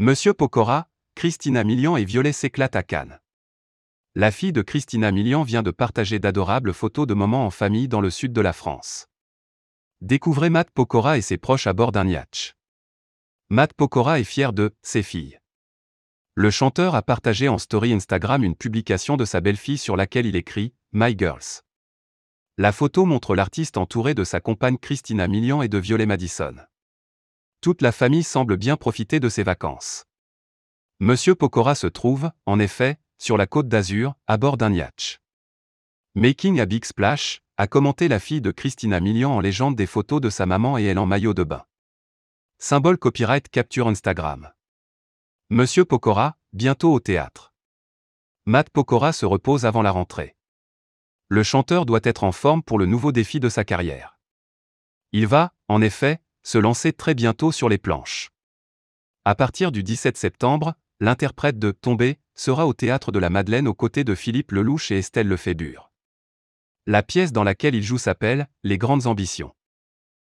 Monsieur Pokora, Christina Milian et Violet s'éclatent à Cannes. La fille de Christina Milian vient de partager d'adorables photos de moments en famille dans le sud de la France. Découvrez Matt Pokora et ses proches à bord d'un yacht. Matt Pokora est fier de ses filles. Le chanteur a partagé en story Instagram une publication de sa belle-fille sur laquelle il écrit My Girls. La photo montre l'artiste entouré de sa compagne Christina Milian et de Violet Madison. Toute la famille semble bien profiter de ses vacances. Monsieur Pokora se trouve, en effet, sur la côte d'Azur, à bord d'un yacht. Making a Big Splash, a commenté la fille de Christina Milian en légende des photos de sa maman et elle en maillot de bain. Symbole copyright capture Instagram. Monsieur Pokora, bientôt au théâtre. Matt Pokora se repose avant la rentrée. Le chanteur doit être en forme pour le nouveau défi de sa carrière. Il va, en effet, se lancer très bientôt sur les planches. À partir du 17 septembre, l'interprète de Tombé sera au théâtre de la Madeleine aux côtés de Philippe Lelouch et Estelle Lefébure. La pièce dans laquelle il joue s'appelle Les grandes ambitions.